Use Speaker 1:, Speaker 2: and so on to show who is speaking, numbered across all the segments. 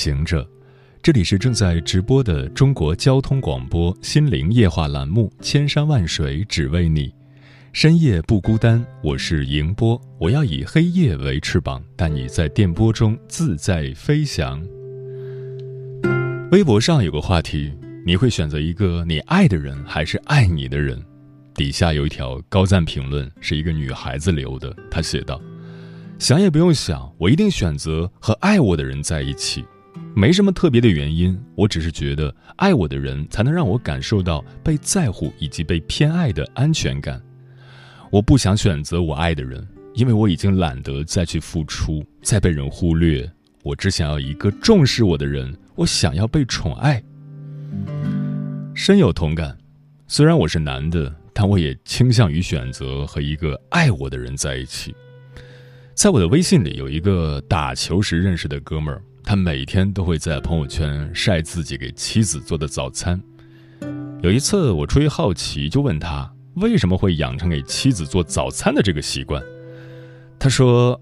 Speaker 1: 行者，这里是正在直播的中国交通广播心灵夜话栏目《千山万水只为你》，深夜不孤单，我是迎波，我要以黑夜为翅膀，带你在电波中自在飞翔。微博上有个话题，你会选择一个你爱的人，还是爱你的人？底下有一条高赞评论，是一个女孩子留的，她写道。想也不用想，我一定选择和爱我的人在一起，没什么特别的原因，我只是觉得爱我的人才能让我感受到被在乎以及被偏爱的安全感。我不想选择我爱的人，因为我已经懒得再去付出，再被人忽略。我只想要一个重视我的人，我想要被宠爱。深有同感，虽然我是男的，但我也倾向于选择和一个爱我的人在一起。在我的微信里有一个打球时认识的哥们儿，他每天都会在朋友圈晒自己给妻子做的早餐。有一次，我出于好奇就问他为什么会养成给妻子做早餐的这个习惯。他说：“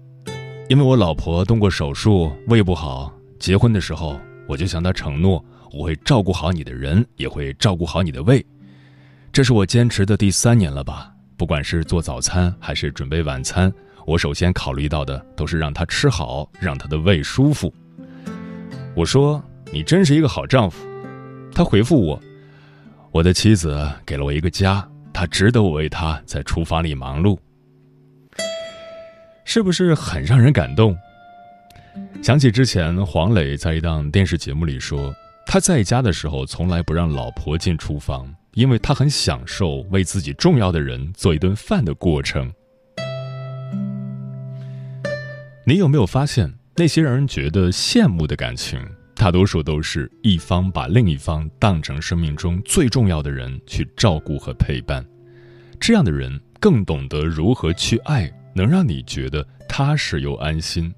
Speaker 1: 因为我老婆动过手术，胃不好。结婚的时候，我就向她承诺，我会照顾好你的人，也会照顾好你的胃。这是我坚持的第三年了吧？不管是做早餐还是准备晚餐。”我首先考虑到的都是让他吃好，让他的胃舒服。我说：“你真是一个好丈夫。”他回复我：“我的妻子给了我一个家，她值得我为她在厨房里忙碌。”是不是很让人感动？想起之前黄磊在一档电视节目里说，他在家的时候从来不让老婆进厨房，因为他很享受为自己重要的人做一顿饭的过程。你有没有发现，那些让人觉得羡慕的感情，大多数都是一方把另一方当成生命中最重要的人去照顾和陪伴。这样的人更懂得如何去爱，能让你觉得踏实又安心。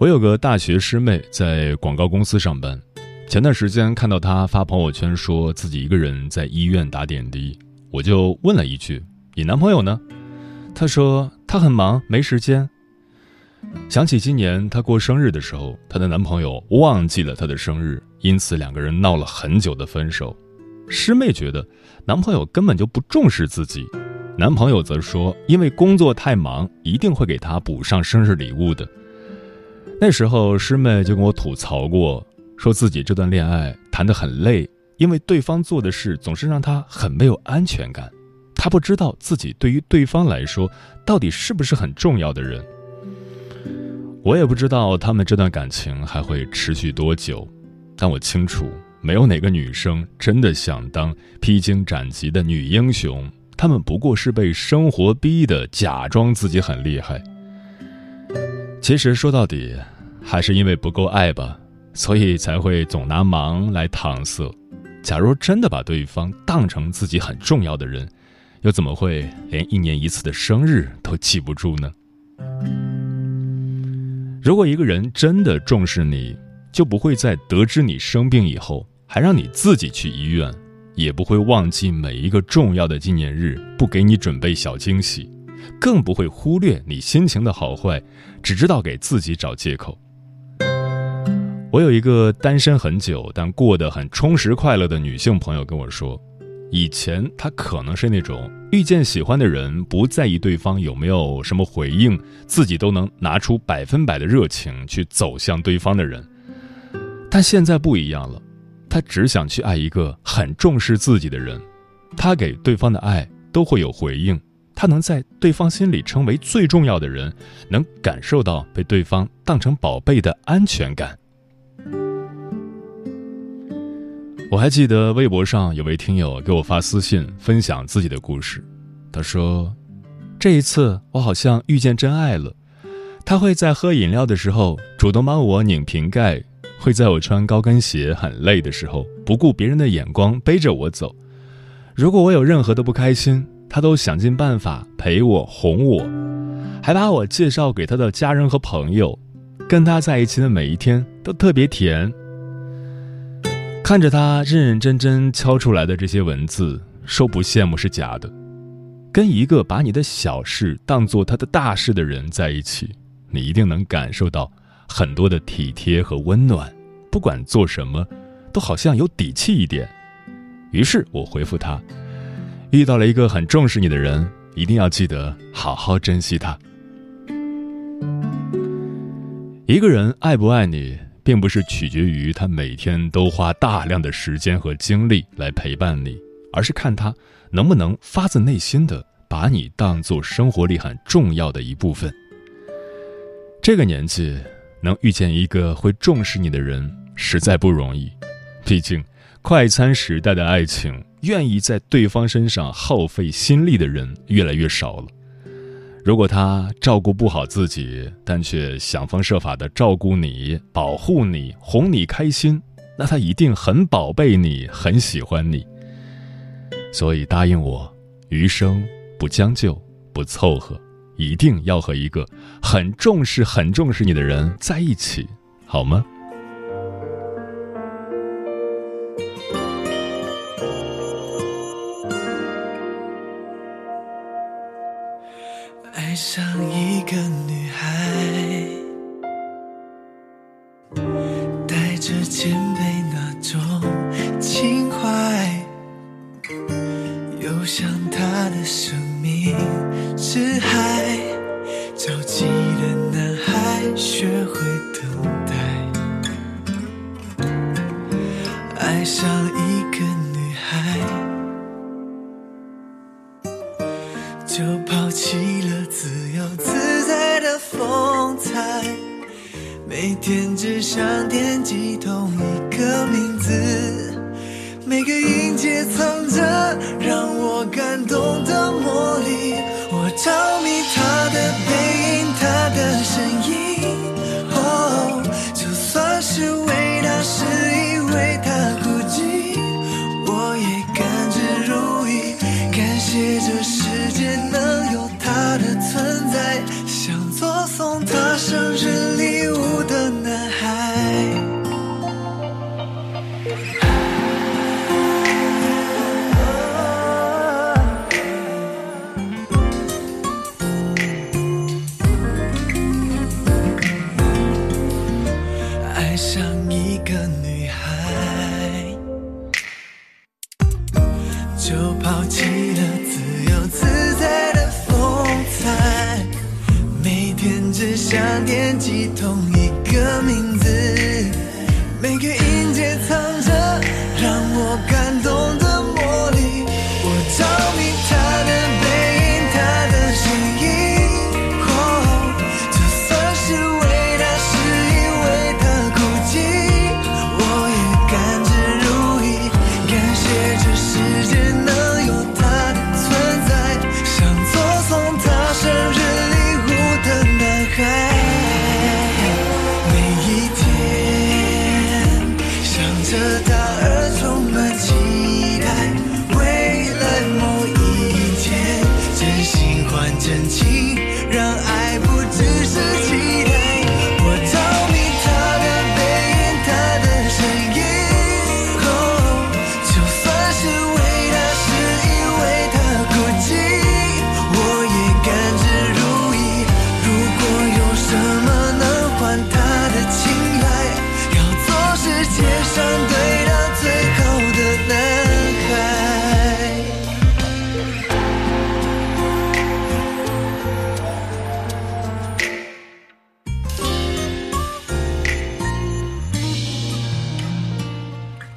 Speaker 1: 我有个大学师妹在广告公司上班，前段时间看到她发朋友圈说自己一个人在医院打点滴，我就问了一句：“你男朋友呢？”她说：“他很忙，没时间。”想起今年她过生日的时候，她的男朋友忘记了她的生日，因此两个人闹了很久的分手。师妹觉得男朋友根本就不重视自己，男朋友则说因为工作太忙，一定会给她补上生日礼物的。那时候师妹就跟我吐槽过，说自己这段恋爱谈得很累，因为对方做的事总是让她很没有安全感，她不知道自己对于对方来说到底是不是很重要的人。我也不知道他们这段感情还会持续多久，但我清楚，没有哪个女生真的想当披荆斩棘的女英雄，她们不过是被生活逼的，假装自己很厉害。其实说到底，还是因为不够爱吧，所以才会总拿忙来搪塞。假如真的把对方当成自己很重要的人，又怎么会连一年一次的生日都记不住呢？如果一个人真的重视你，就不会在得知你生病以后还让你自己去医院，也不会忘记每一个重要的纪念日不给你准备小惊喜，更不会忽略你心情的好坏，只知道给自己找借口。我有一个单身很久但过得很充实快乐的女性朋友跟我说。以前他可能是那种遇见喜欢的人不在意对方有没有什么回应，自己都能拿出百分百的热情去走向对方的人，但现在不一样了，他只想去爱一个很重视自己的人，他给对方的爱都会有回应，他能在对方心里成为最重要的人，能感受到被对方当成宝贝的安全感。我还记得微博上有位听友给我发私信分享自己的故事，他说：“这一次我好像遇见真爱了，他会在喝饮料的时候主动帮我拧瓶盖，会在我穿高跟鞋很累的时候，不顾别人的眼光背着我走。如果我有任何的不开心，他都想尽办法陪我哄我，还把我介绍给他的家人和朋友。跟他在一起的每一天都特别甜。看着他认认真真敲出来的这些文字，说不羡慕是假的。跟一个把你的小事当做他的大事的人在一起，你一定能感受到。很多的体贴和温暖，不管做什么，都好像有底气一点。于是我回复他：“遇到了一个很重视你的人，一定要记得好好珍惜他。”一个人爱不爱你，并不是取决于他每天都花大量的时间和精力来陪伴你，而是看他能不能发自内心的把你当做生活里很重要的一部分。这个年纪。能遇见一个会重视你的人，实在不容易。毕竟，快餐时代的爱情，愿意在对方身上耗费心力的人越来越少了。如果他照顾不好自己，但却想方设法的照顾你、保护你、哄你开心，那他一定很宝贝你，很喜欢你。所以，答应我，余生不将就，不凑合。一定要和一个很重视、很重视你的人在一起，好吗？
Speaker 2: 就抛弃了自由自在的风采。每天只想惦记同一个名字，每个音节藏着让我感动的魔力。我着迷他的背影，他的身影。
Speaker 1: 哦，就算是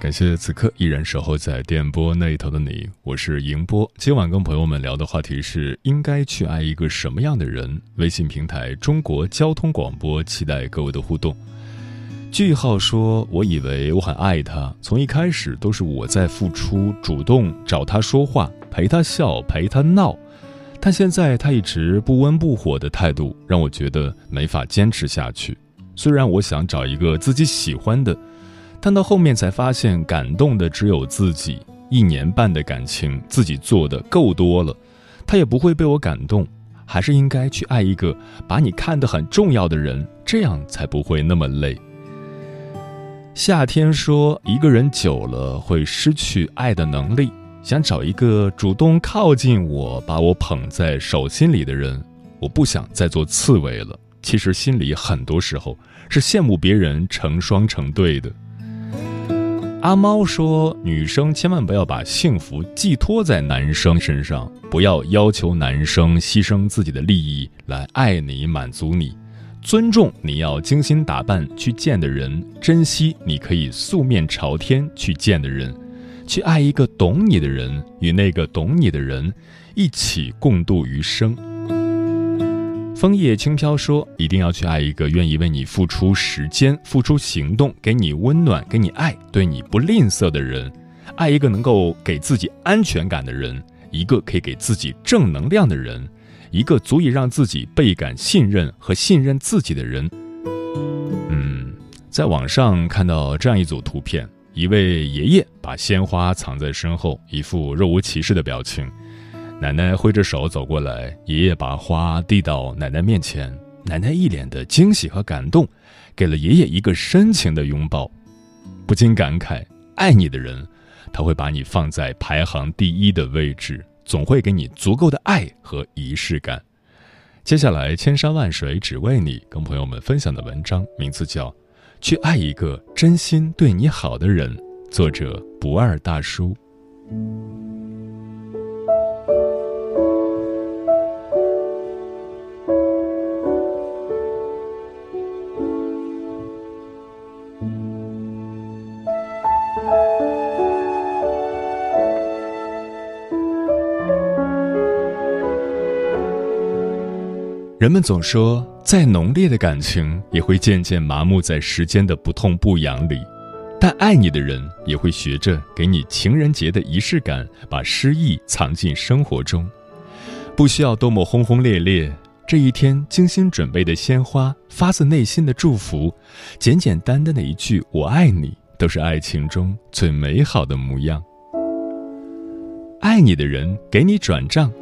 Speaker 1: 感谢此刻依然守候在电波那头的你，我是迎波。今晚跟朋友们聊的话题是：应该去爱一个什么样的人？微信平台中国交通广播，期待各位的互动。句号说：“我以为我很爱他，从一开始都是我在付出，主动找他说话，陪他笑，陪他闹，但现在他一直不温不火的态度，让我觉得没法坚持下去。虽然我想找一个自己喜欢的，但到后面才发现，感动的只有自己。一年半的感情，自己做的够多了，他也不会被我感动。还是应该去爱一个把你看得很重要的人，这样才不会那么累。夏天说，一个人久了会失去爱的能力，想找一个主动靠近我、把我捧在手心里的人。我不想再做刺猬了。其实心里很多时候是羡慕别人成双成对的。阿猫说：“女生千万不要把幸福寄托在男生身上，不要要求男生牺牲自己的利益来爱你、满足你。尊重你要精心打扮去见的人，珍惜你可以素面朝天去见的人，去爱一个懂你的人，与那个懂你的人一起共度余生。”枫叶轻飘说：“一定要去爱一个愿意为你付出时间、付出行动、给你温暖、给你爱、对你不吝啬的人；爱一个能够给自己安全感的人，一个可以给自己正能量的人，一个足以让自己倍感信任和信任自己的人。”嗯，在网上看到这样一组图片：一位爷爷把鲜花藏在身后，一副若无其事的表情。奶奶挥着手走过来，爷爷把花递到奶奶面前，奶奶一脸的惊喜和感动，给了爷爷一个深情的拥抱，不禁感慨：爱你的人，他会把你放在排行第一的位置，总会给你足够的爱和仪式感。接下来，千山万水只为你，跟朋友们分享的文章名字叫《去爱一个真心对你好的人》，作者不二大叔。人们总说，再浓烈的感情也会渐渐麻木在时间的不痛不痒里，但爱你的人也会学着给你情人节的仪式感，把诗意藏进生活中。不需要多么轰轰烈烈，这一天精心准备的鲜花，发自内心的祝福，简简单单的一句“我爱你”，都是爱情中最美好的模样。爱你的人给你转账。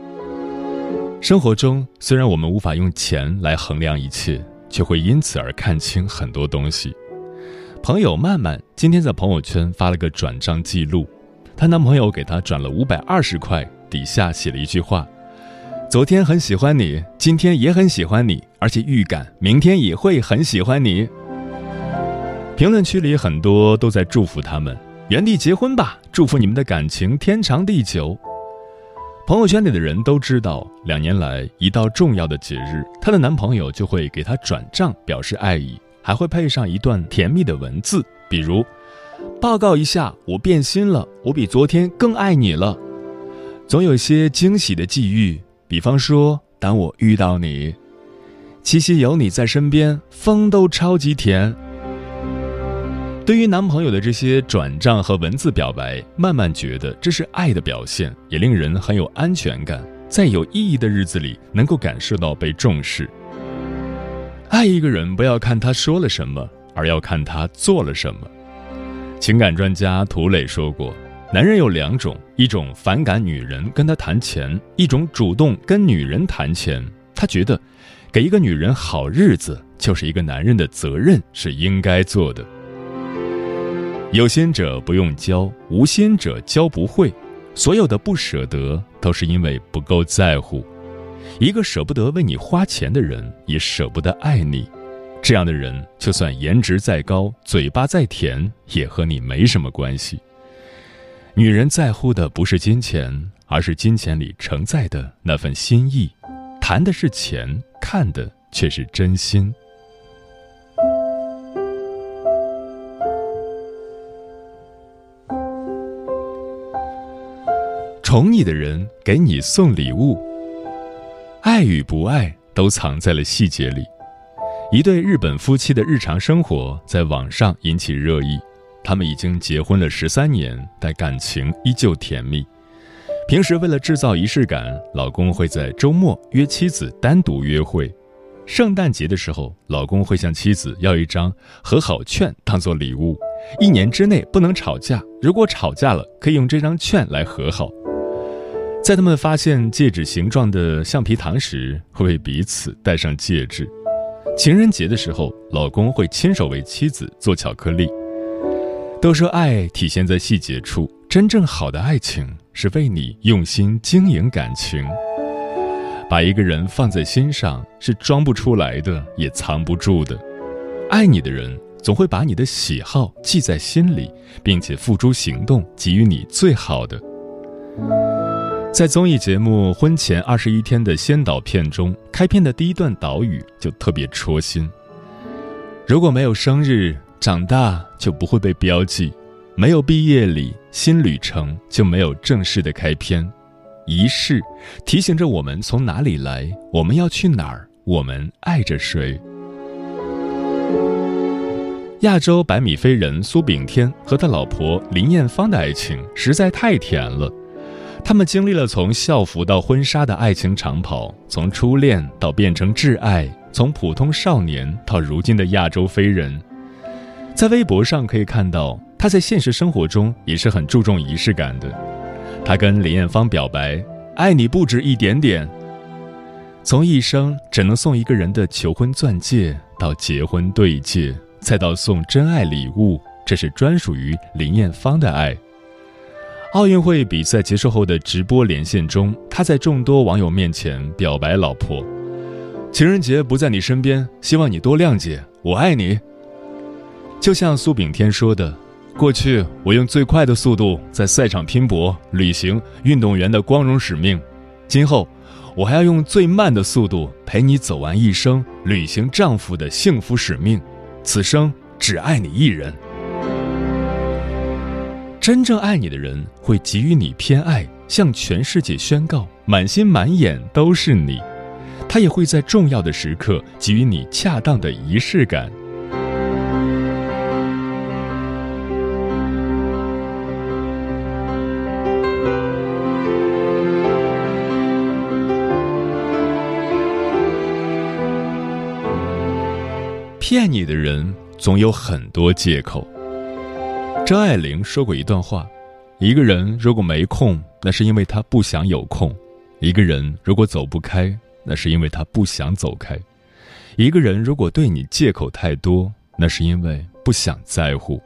Speaker 1: 生活中，虽然我们无法用钱来衡量一切，却会因此而看清很多东西。朋友曼曼今天在朋友圈发了个转账记录，她男朋友给她转了五百二十块，底下写了一句话：“昨天很喜欢你，今天也很喜欢你，而且预感明天也会很喜欢你。”评论区里很多都在祝福他们原地结婚吧，祝福你们的感情天长地久。朋友圈里的人都知道，两年来一到重要的节日，她的男朋友就会给她转账表示爱意，还会配上一段甜蜜的文字，比如：“报告一下，我变心了，我比昨天更爱你了。”总有些惊喜的际遇，比方说，当我遇到你，七夕有你在身边，风都超级甜。对于男朋友的这些转账和文字表白，慢慢觉得这是爱的表现，也令人很有安全感。在有意义的日子里，能够感受到被重视。爱一个人，不要看他说了什么，而要看他做了什么。情感专家涂磊说过，男人有两种：一种反感女人跟他谈钱，一种主动跟女人谈钱。他觉得，给一个女人好日子，就是一个男人的责任，是应该做的。有心者不用教，无心者教不会。所有的不舍得，都是因为不够在乎。一个舍不得为你花钱的人，也舍不得爱你。这样的人，就算颜值再高，嘴巴再甜，也和你没什么关系。女人在乎的不是金钱，而是金钱里承载的那份心意。谈的是钱，看的却是真心。宠你的人给你送礼物，爱与不爱都藏在了细节里。一对日本夫妻的日常生活在网上引起热议。他们已经结婚了十三年，但感情依旧甜蜜。平时为了制造仪式感，老公会在周末约妻子单独约会。圣诞节的时候，老公会向妻子要一张和好券当做礼物，一年之内不能吵架，如果吵架了，可以用这张券来和好。在他们发现戒指形状的橡皮糖时，会为彼此戴上戒指。情人节的时候，老公会亲手为妻子做巧克力。都说爱体现在细节处，真正好的爱情是为你用心经营感情。把一个人放在心上是装不出来的，也藏不住的。爱你的人总会把你的喜好记在心里，并且付诸行动，给予你最好的。在综艺节目《婚前二十一天》的先导片中，开篇的第一段导语就特别戳心。如果没有生日，长大就不会被标记；没有毕业礼，新旅程就没有正式的开篇。仪式提醒着我们从哪里来，我们要去哪儿，我们爱着谁。亚洲百米飞人苏炳添和他老婆林艳芳的爱情实在太甜了。他们经历了从校服到婚纱的爱情长跑，从初恋到变成挚爱，从普通少年到如今的亚洲飞人。在微博上可以看到，他在现实生活中也是很注重仪式感的。他跟林艳芳表白：“爱你不止一点点。”从一生只能送一个人的求婚钻戒，到结婚对戒，再到送真爱礼物，这是专属于林艳芳的爱。奥运会比赛结束后的直播连线中，他在众多网友面前表白老婆：“情人节不在你身边，希望你多谅解，我爱你。”就像苏炳添说的：“过去我用最快的速度在赛场拼搏，履行运动员的光荣使命；今后，我还要用最慢的速度陪你走完一生，履行丈夫的幸福使命。此生只爱你一人。”真正爱你的人会给予你偏爱，向全世界宣告满心满眼都是你。他也会在重要的时刻给予你恰当的仪式感。骗你的人总有很多借口。张爱玲说过一段话：一个人如果没空，那是因为他不想有空；一个人如果走不开，那是因为他不想走开；一个人如果对你借口太多，那是因为不想在乎。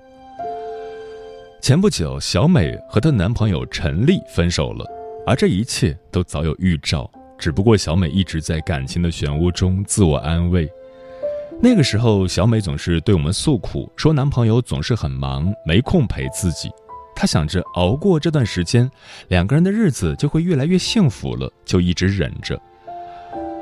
Speaker 1: 前不久，小美和她男朋友陈立分手了，而这一切都早有预兆，只不过小美一直在感情的漩涡中自我安慰。那个时候，小美总是对我们诉苦，说男朋友总是很忙，没空陪自己。她想着熬过这段时间，两个人的日子就会越来越幸福了，就一直忍着。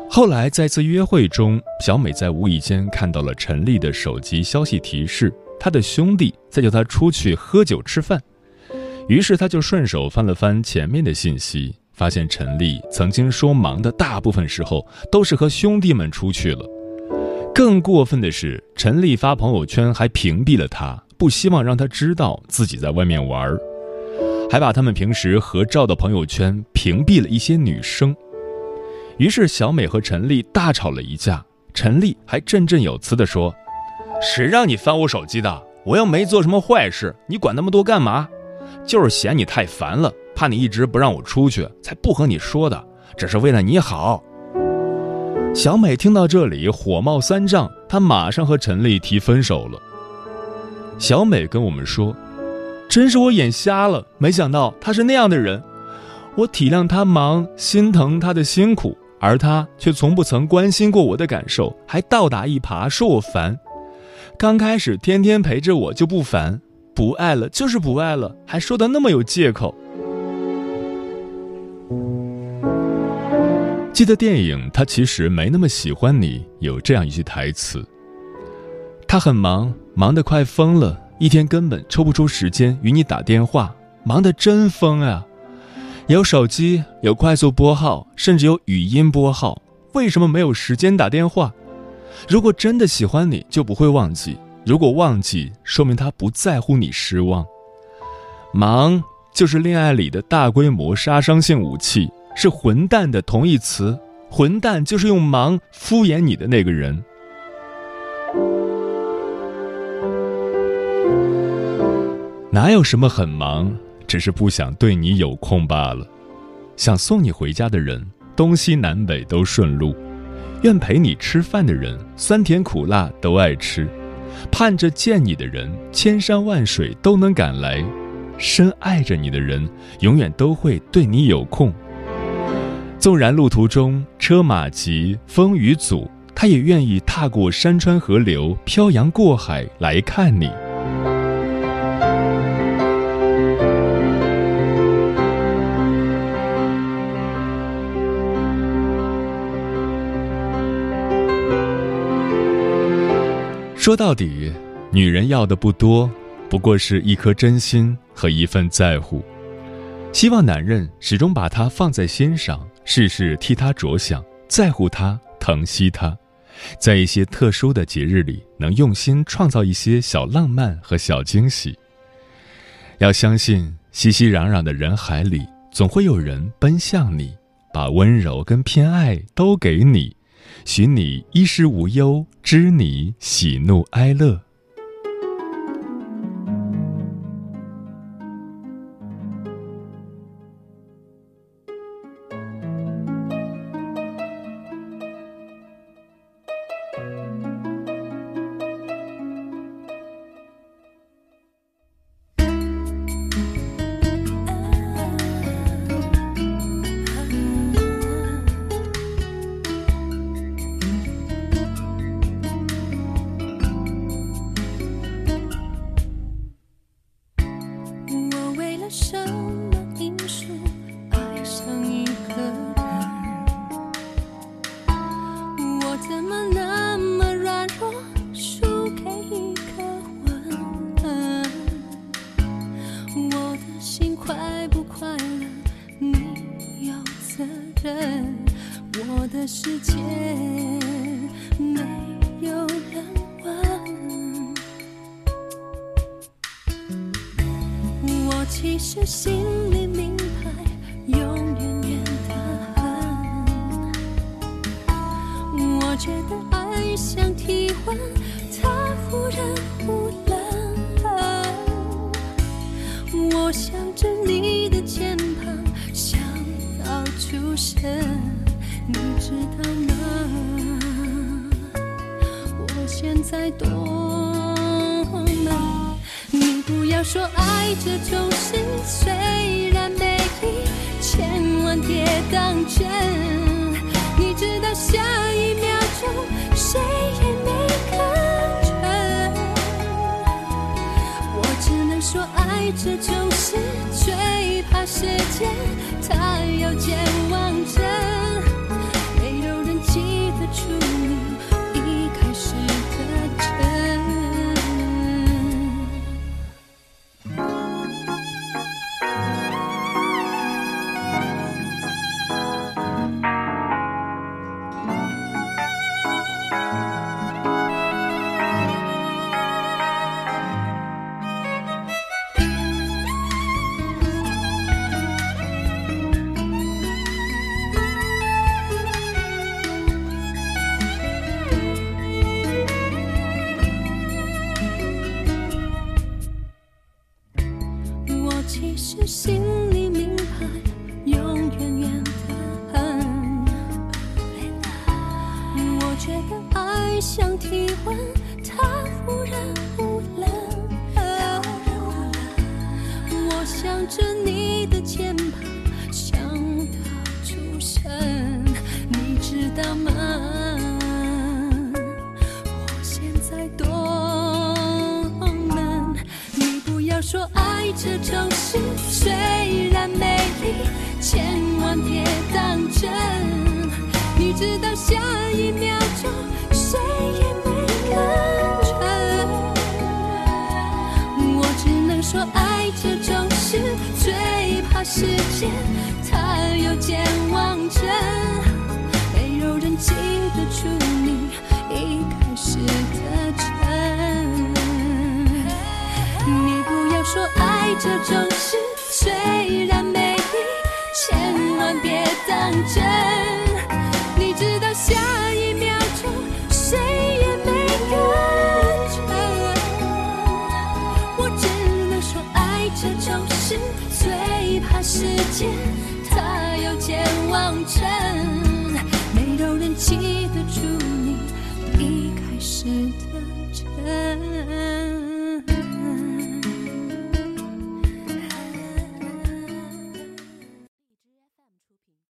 Speaker 1: 后来在一次约会中，小美在无意间看到了陈丽的手机消息提示，他的兄弟在叫她出去喝酒吃饭。于是她就顺手翻了翻前面的信息，发现陈丽曾经说忙的大部分时候都是和兄弟们出去了。更过分的是，陈丽发朋友圈还屏蔽了他，不希望让他知道自己在外面玩儿，还把他们平时合照的朋友圈屏蔽了一些女生。于是小美和陈丽大吵了一架，陈丽还振振有词地说：“谁让你翻我手机的？我又没做什么坏事，你管那么多干嘛？就是嫌你太烦了，怕你一直不让我出去，才不和你说的，这是为了你好。”小美听到这里，火冒三丈，她马上和陈丽提分手了。小美跟我们说：“真是我眼瞎了，没想到他是那样的人。我体谅他忙，心疼他的辛苦，而他却从不曾关心过我的感受，还倒打一耙说我烦。刚开始天天陪着我就不烦，不爱了就是不爱了，还说的那么有借口。”记得电影《他其实没那么喜欢你》有这样一句台词：“他很忙，忙得快疯了，一天根本抽不出时间与你打电话，忙得真疯啊！有手机，有快速拨号，甚至有语音拨号，为什么没有时间打电话？如果真的喜欢你，就不会忘记；如果忘记，说明他不在乎你失望。忙就是恋爱里的大规模杀伤性武器。”是混蛋的同义词，混蛋就是用忙敷衍你的那个人。哪有什么很忙，只是不想对你有空罢了。想送你回家的人，东西南北都顺路；愿陪你吃饭的人，酸甜苦辣都爱吃；盼着见你的人，千山万水都能赶来；深爱着你的人，永远都会对你有空。纵然路途中车马急、风雨阻，他也愿意踏过山川河流，漂洋过海来看你。说到底，女人要的不多，不过是一颗真心和一份在乎。希望男人始终把她放在心上，事事替他着想，在乎他，疼惜他，在一些特殊的节日里，能用心创造一些小浪漫和小惊喜。要相信，熙熙攘攘的人海里，总会有人奔向你，把温柔跟偏爱都给你。许你衣食无忧，知你喜怒哀乐。
Speaker 3: 其实心里明白，永远远的很。我觉得爱像体温，它忽热忽冷。我想着你的肩膀，想到出神。你知道吗？我现在多闷。你不要说爱这种事，虽然美丽，千万别当真。你知道下一秒钟谁也没可能。我只能说爱这种事，最怕时间它有健忘症。其实心里明白，永远缘分。我觉得爱像体温，它忽然忽冷。我想着你的肩膀，想到出神，你知道吗？说爱这种事虽然美丽，千万别当真。你知道下一秒钟谁也没可能。我只能说爱这种事最怕时间，它有健忘症，没有人记得住你一开始的真。爱这种事，虽然美丽，千万别当真。你知道下一秒钟谁也没感觉。我只能说，爱这种事最怕时间，它有健忘症，没有人记得住你一开始的真。